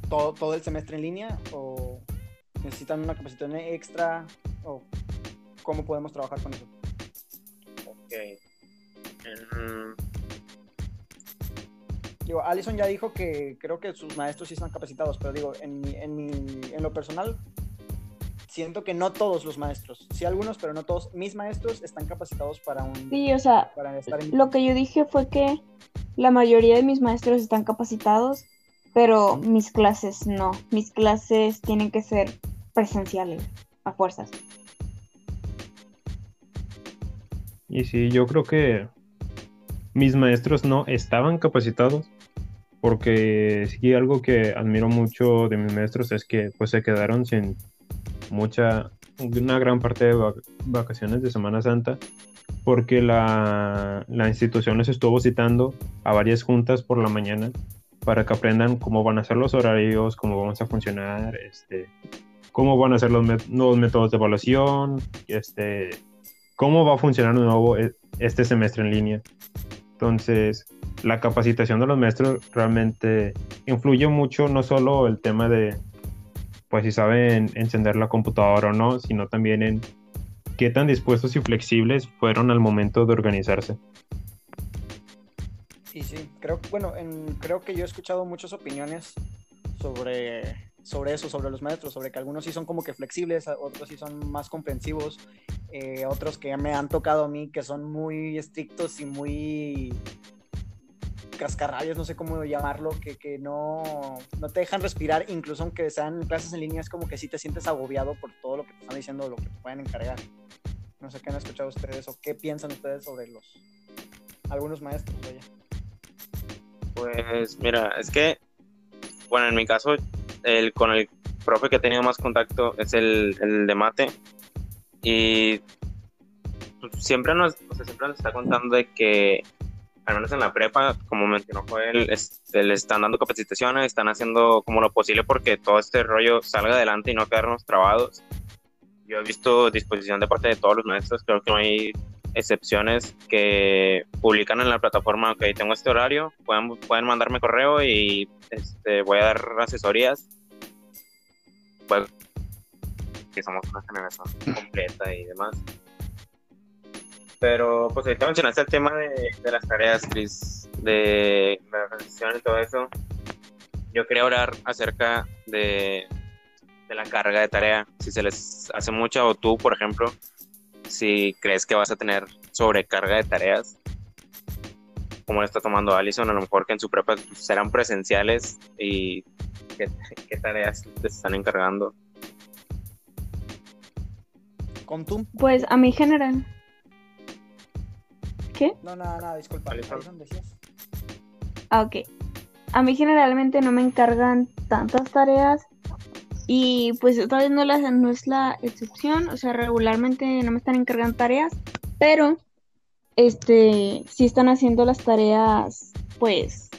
todo, todo el semestre en línea? ¿O necesitan una capacitación extra? ¿O cómo podemos trabajar con eso? Digo, Alison ya dijo que creo que sus maestros sí están capacitados, pero digo, en, en, en lo personal, siento que no todos los maestros, sí algunos, pero no todos. Mis maestros están capacitados para un... Sí, o sea, lo que yo dije fue que la mayoría de mis maestros están capacitados, pero mis clases no. Mis clases tienen que ser presenciales, a fuerzas. Y sí, yo creo que mis maestros no estaban capacitados porque sí algo que admiro mucho de mis maestros es que pues se quedaron sin mucha una gran parte de vacaciones de Semana Santa porque la, la institución les estuvo citando a varias juntas por la mañana para que aprendan cómo van a ser los horarios, cómo vamos a funcionar, este, cómo van a ser los nuevos métodos de evaluación, este, cómo va a funcionar de nuevo e, este semestre en línea. Entonces, la capacitación de los maestros realmente influye mucho, no solo el tema de, pues si saben encender la computadora o no, sino también en qué tan dispuestos y flexibles fueron al momento de organizarse. Y sí, creo, bueno, creo que yo he escuchado muchas opiniones sobre sobre eso, sobre los maestros, sobre que algunos sí son como que flexibles, otros sí son más comprensivos, eh, otros que me han tocado a mí que son muy estrictos y muy cascarrabias, no sé cómo llamarlo, que, que no, no, te dejan respirar, incluso aunque sean clases en línea, es como que sí te sientes agobiado por todo lo que te están diciendo, lo que te pueden encargar. No sé qué han escuchado ustedes o qué piensan ustedes sobre los algunos maestros, oye. Pues mira, es que, bueno, en mi caso el, con el profe que he tenido más contacto es el, el de mate. Y pues, siempre, nos, siempre nos está contando de que, al menos en la prepa, como mencionó Joel, este, le están dando capacitaciones, están haciendo como lo posible porque todo este rollo salga adelante y no quedarnos trabados. Yo he visto disposición de parte de todos los maestros, creo que no hay excepciones que publican en la plataforma, ok, tengo este horario, pueden, pueden mandarme correo y este, voy a dar asesorías. Pues, que somos una generación completa y demás. Pero, pues ahorita mencionaste el tema de, de las tareas, Chris, de la organización y todo eso. Yo quería hablar acerca de, de la carga de tarea, si se les hace mucha o tú, por ejemplo, si crees que vas a tener sobrecarga de tareas, como lo está tomando Allison, a lo mejor que en su prepa serán presenciales y ¿qué, qué tareas te están encargando? ¿Con tú? Pues a mi general. ¿Qué? No, nada, nada, disculpa. Ah, ok. A mí generalmente no me encargan tantas tareas y pues esta vez no, es la excepción, o sea, regularmente no me están encargando tareas, pero este sí están haciendo las tareas, pues,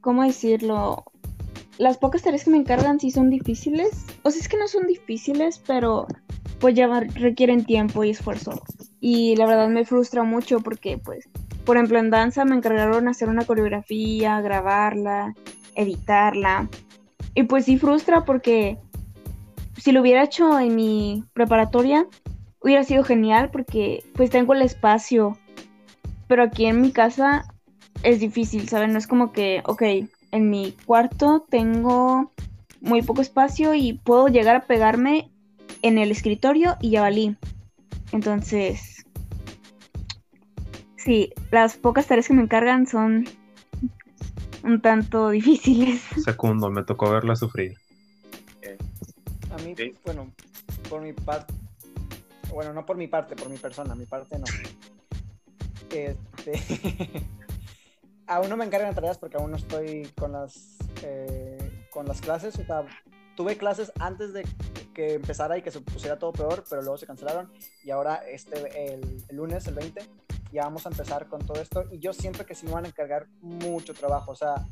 ¿cómo decirlo? Las pocas tareas que me encargan sí son difíciles, o sea, es que no son difíciles, pero pues ya requieren tiempo y esfuerzo. Y la verdad me frustra mucho porque pues por ejemplo, en danza me encargaron hacer una coreografía, grabarla, editarla. Y pues sí frustra porque si lo hubiera hecho en mi preparatoria, hubiera sido genial porque pues tengo el espacio. Pero aquí en mi casa es difícil, ¿saben? No es como que, ok, en mi cuarto tengo muy poco espacio y puedo llegar a pegarme en el escritorio y ya valí. Entonces, Sí, las pocas tareas que me encargan son un tanto difíciles. Segundo, me tocó verla sufrir. A mí, bueno, por mi parte, bueno, no por mi parte, por mi persona, mi parte no. Este, aún no me encargan tareas porque aún no estoy con las, eh, con las clases. O sea, tuve clases antes de que empezara y que se pusiera todo peor, pero luego se cancelaron. Y ahora, este, el, el lunes, el 20, ya vamos a empezar con todo esto. Y yo siento que sí me van a encargar mucho trabajo. O sea,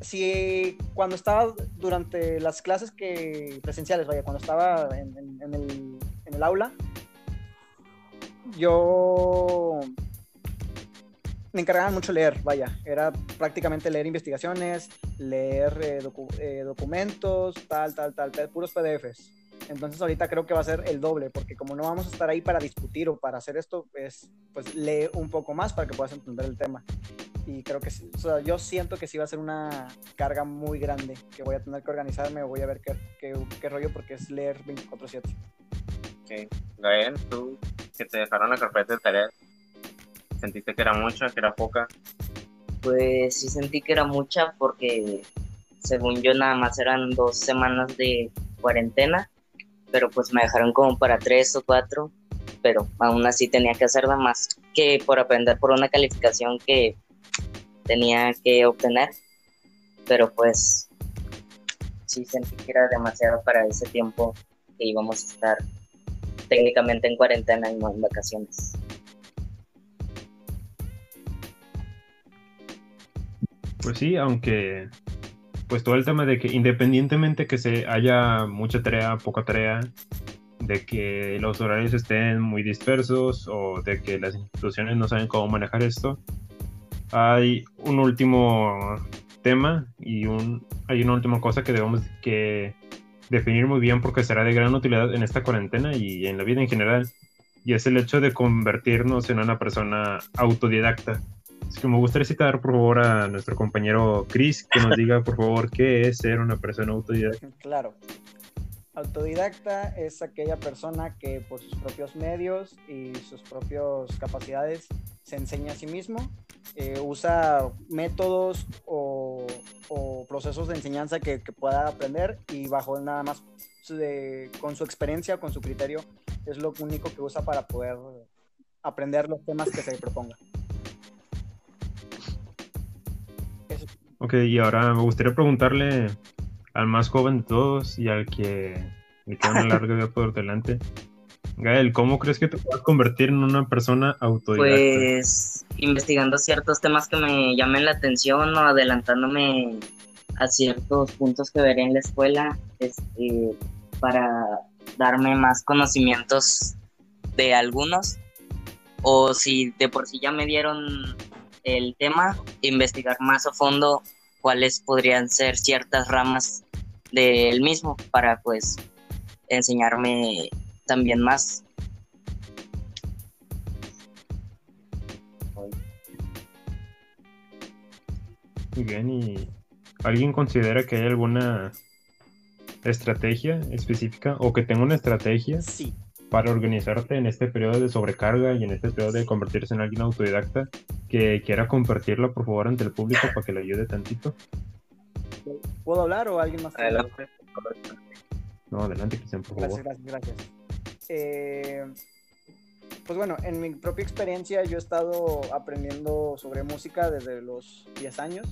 si cuando estaba durante las clases que presenciales, vaya, cuando estaba en, el, aula, yo me encargaban mucho leer, vaya, era prácticamente leer investigaciones, leer eh, eh, documentos, tal, tal, tal, puros PDFs. Entonces ahorita creo que va a ser el doble, porque como no vamos a estar ahí para discutir o para hacer esto, es, pues lee un poco más para que puedas entender el tema y creo que sí, o sea, yo siento que sí va a ser una carga muy grande, que voy a tener que organizarme o voy a ver qué, qué, qué rollo porque es leer 24/7. Ok. Gael, tú que te dejaron la carpeta de tareas, ¿sentiste que era mucha, que era poca? Pues sí sentí que era mucha porque según yo nada más eran dos semanas de cuarentena, pero pues me dejaron como para tres o cuatro, pero aún así tenía que hacerla más que por aprender por una calificación que tenía que obtener, pero pues sí sentí que era demasiado para ese tiempo que íbamos a estar técnicamente en cuarentena y no en vacaciones. Pues sí, aunque pues todo el tema de que independientemente que se haya mucha tarea, poca tarea, de que los horarios estén muy dispersos o de que las instituciones no saben cómo manejar esto, hay un último tema y un, hay una última cosa que debemos que definir muy bien porque será de gran utilidad en esta cuarentena y en la vida en general, y es el hecho de convertirnos en una persona autodidacta. Así que me gustaría citar, por favor, a nuestro compañero Chris, que nos diga, por favor, qué es ser una persona autodidacta. Claro. Autodidacta es aquella persona que por sus propios medios y sus propias capacidades se enseña a sí mismo, eh, usa métodos o, procesos de enseñanza que, pueda aprender y bajo nada más de- con su experiencia, con su criterio, es lo único que usa para poder aprender los temas que se le proponga. Ok, y ahora me gustaría preguntarle al más joven de todos y al que le queda una larga vida por delante. Gael, ¿cómo crees que te puedas convertir en una persona autodidacta? Pues investigando ciertos temas que me llamen la atención o adelantándome a ciertos puntos que veré en la escuela este, para darme más conocimientos de algunos o si de por sí ya me dieron el tema, investigar más a fondo cuáles podrían ser ciertas ramas del mismo para pues enseñarme también más. Muy bien, ¿y alguien considera que hay alguna estrategia específica o que tenga una estrategia sí, para organizarte en este periodo de sobrecarga y en este periodo de convertirse en alguien autodidacta que quiera compartirla por favor ante el público para que le ayude tantito? ¿Puedo hablar o alguien más? Adelante. No, adelante, Cristian, por favor. Gracias, gracias, gracias. Eh, pues bueno, en mi propia experiencia yo he estado aprendiendo sobre música desde los 10 años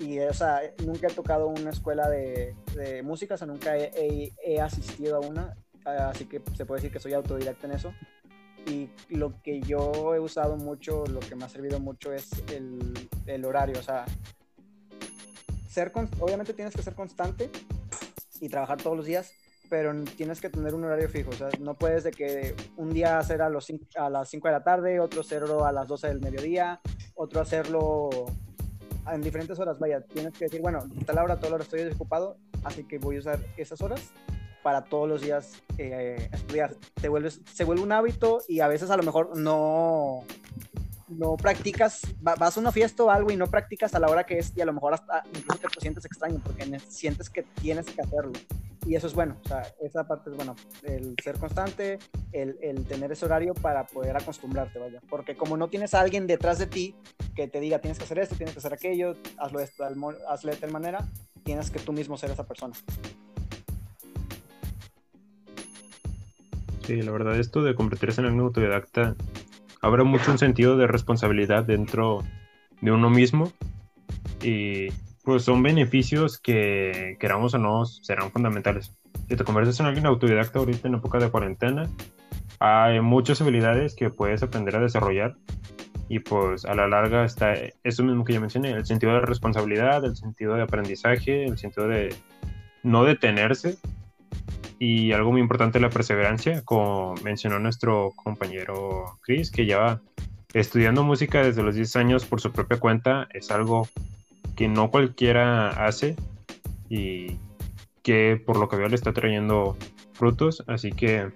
y o sea, nunca he tocado una escuela de, de música, o sea, nunca he, he- he asistido a una, así que se puede decir que soy autodidacta en eso. Y lo que yo he usado mucho, lo que me ha servido mucho es el, horario, o sea, ser obviamente tienes que ser constante y trabajar todos los días, pero tienes que tener un horario fijo, o sea, no puedes de que un día hacer a, las 5 de la tarde, otro hacerlo a las 12 del mediodía, otro hacerlo en diferentes horas, vaya, tienes que decir, bueno, tal hora, toda hora estoy desocupado, así que voy a usar esas horas para todos los días eh, estudiar. Te vuelves, se vuelve un hábito y a veces a lo mejor no, no practicas, va- vas a una fiesta o algo y no practicas a la hora que es y a lo mejor hasta incluso te sientes extraño porque sientes que tienes que hacerlo. Y eso es bueno, o sea, esa parte es bueno, el ser constante, el, el tener ese horario para poder acostumbrarte, vaya. Porque como no tienes alguien detrás de ti que te diga tienes que hacer esto, tienes que hacer aquello, hazlo de, hazlo de tal manera, tienes que tú mismo ser esa persona. Sí, la verdad, esto de convertirse en un autodidacta abre mucho un sentido de responsabilidad dentro de uno mismo y pues son beneficios que queramos o no serán fundamentales. Si te conviertes en alguien autodidacta ahorita en época de cuarentena, hay muchas habilidades que puedes aprender a desarrollar y pues a la larga está eso mismo que ya mencioné, el sentido de responsabilidad, el sentido de aprendizaje, el sentido de no detenerse y algo muy importante la perseverancia, como mencionó nuestro compañero Chris, que lleva estudiando música desde los 10 años por su propia cuenta, es algo que no cualquiera hace y que por lo que veo le está trayendo frutos, así que,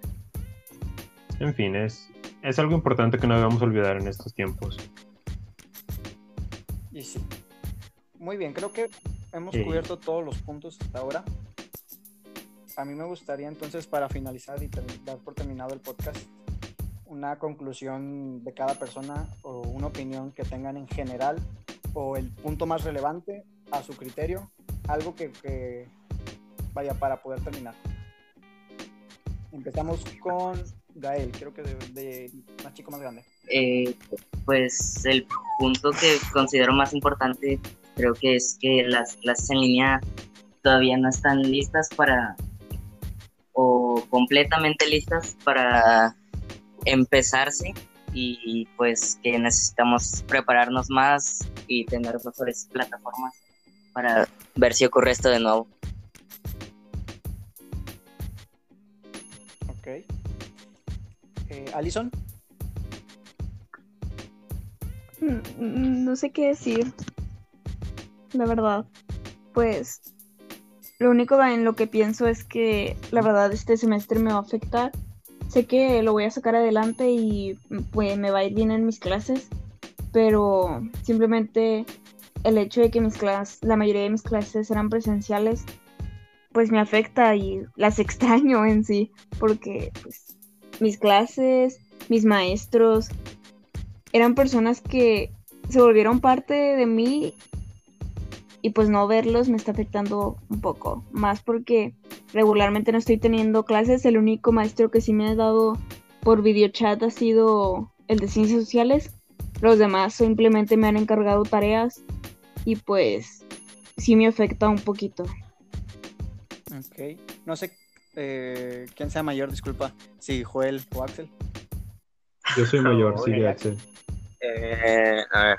en fin, es, es algo importante que no debemos olvidar en estos tiempos. Y sí. Muy bien, creo que hemos cubierto todos los puntos hasta ahora. A mí me gustaría entonces para finalizar y dar por terminado el podcast, una conclusión de cada persona o una opinión que tengan en general o el punto más relevante a su criterio, algo que, vaya para poder terminar. Empezamos con Gael, creo que de, de más chico más grande. Eh, pues el punto que considero más importante creo que es que las clases en línea todavía no están listas para completamente listas para empezarse y pues que necesitamos prepararnos más y tener mejores plataformas para ver si ocurre esto de nuevo. Ok. Eh, Alison. Mm, mm, No sé qué decir. La verdad. Pues lo único en lo que pienso es que la verdad este semestre me va a afectar. Sé que lo voy a sacar adelante y pues me va a ir bien en mis clases, pero simplemente el hecho de que mis clases, la mayoría de mis clases eran presenciales, pues me afecta y las extraño en sí, porque pues, mis clases, mis maestros, eran personas que se volvieron parte de mí y pues no verlos me está afectando un poco, más porque regularmente no estoy teniendo clases, el único maestro que sí me ha dado por videochat ha sido el de ciencias sociales, los demás simplemente me han encargado tareas y pues sí me afecta un poquito. Ok. No sé eh, quién sea mayor, disculpa. Si Joel o Axel. Yo soy mayor, sí. Axel. Eh, a ver.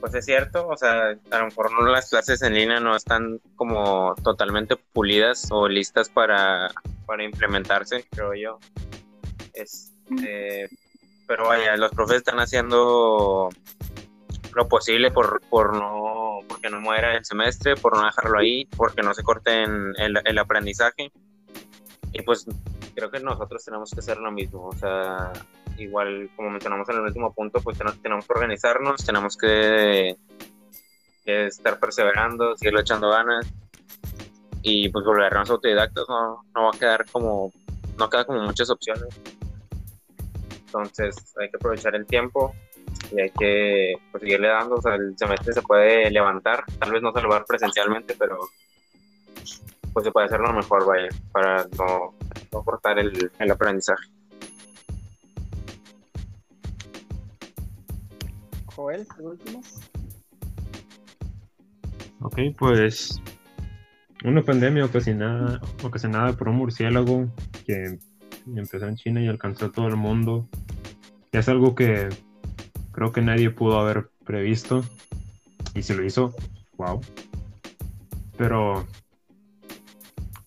Pues es cierto, o sea, a lo mejor no las clases en línea no están como totalmente pulidas o listas para, para implementarse, creo yo. Es, eh, pero vaya, los profes están haciendo lo posible por, por no porque no muera el semestre, por no dejarlo ahí, porque no se corte el, el aprendizaje. Y pues creo que nosotros tenemos que hacer lo mismo, o sea, igual como mencionamos en el último punto, pues tenemos, que organizarnos, tenemos que, estar perseverando, seguirle echando ganas y pues volvernos autodidactas, no, no va a quedar como, no queda como muchas opciones. Entonces hay que aprovechar el tiempo y hay que pues, seguirle dando, o sea, el semestre se puede levantar, tal vez no se lo va a dar presencialmente, pero pues se puede hacer lo mejor, vaya, para no, no cortar el, el aprendizaje. Joel, el último. Ok, pues una pandemia ocasionada, ocasionada por un murciélago que empezó en China y alcanzó a todo el mundo. Es algo que creo que nadie pudo haber previsto y si lo hizo, wow. Pero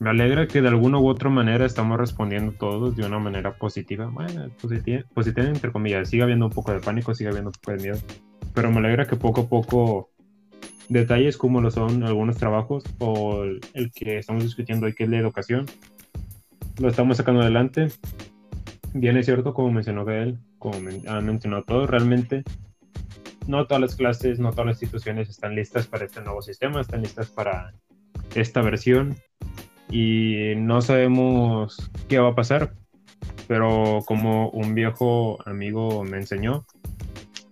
me alegra que de alguna u otra manera estamos respondiendo todos de una manera positiva. Bueno, positiva, positiva entre comillas. Sigue habiendo un poco de pánico, sigue habiendo un poco de miedo. Pero me alegra que poco a poco detalles como lo son algunos trabajos o el, que estamos discutiendo hoy, que es la educación, lo estamos sacando adelante. Bien es cierto, como mencionó Gael, como men- han mencionado todos, realmente no todas las clases, no todas las instituciones están listas para este nuevo sistema, están listas para esta versión y no sabemos qué va a pasar, pero como un viejo amigo me enseñó,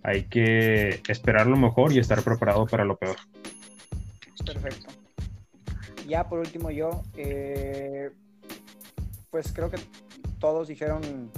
hay que esperar lo mejor y estar preparado para lo peor. Perfecto. Ya por último yo, eh, pues creo que todos dijeron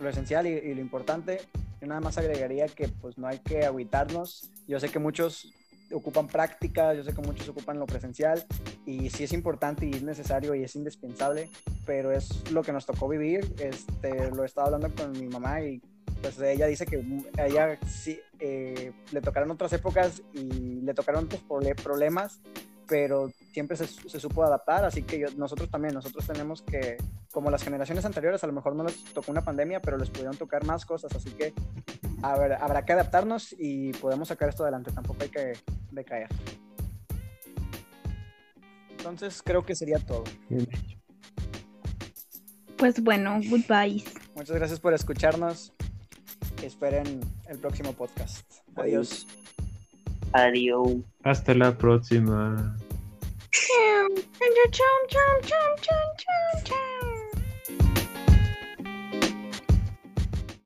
lo esencial y, lo importante. Yo nada más agregaría que pues no hay que agüitarnos. Yo sé que muchos ocupan prácticas, yo sé que muchos ocupan lo presencial y sí es importante y es necesario y es indispensable, pero es lo que nos tocó vivir. Este, lo he estado hablando con mi mamá y pues ella dice que a ella sí eh, le tocaron otras épocas y le tocaron otros problemas, pero siempre se, se supo adaptar, así que yo- nosotros también, nosotros tenemos que, como las generaciones anteriores, a lo mejor no les tocó una pandemia, pero les pudieron tocar más cosas, así que habrá, habrá que adaptarnos y podemos sacar esto adelante, tampoco hay que decaer. Entonces creo que sería todo. Pues bueno, goodbyes. Muchas gracias por escucharnos. Esperen el próximo podcast. Adiós. Adiós. Hasta la próxima. Chum, chum, chum, chum, chum, chum, chum.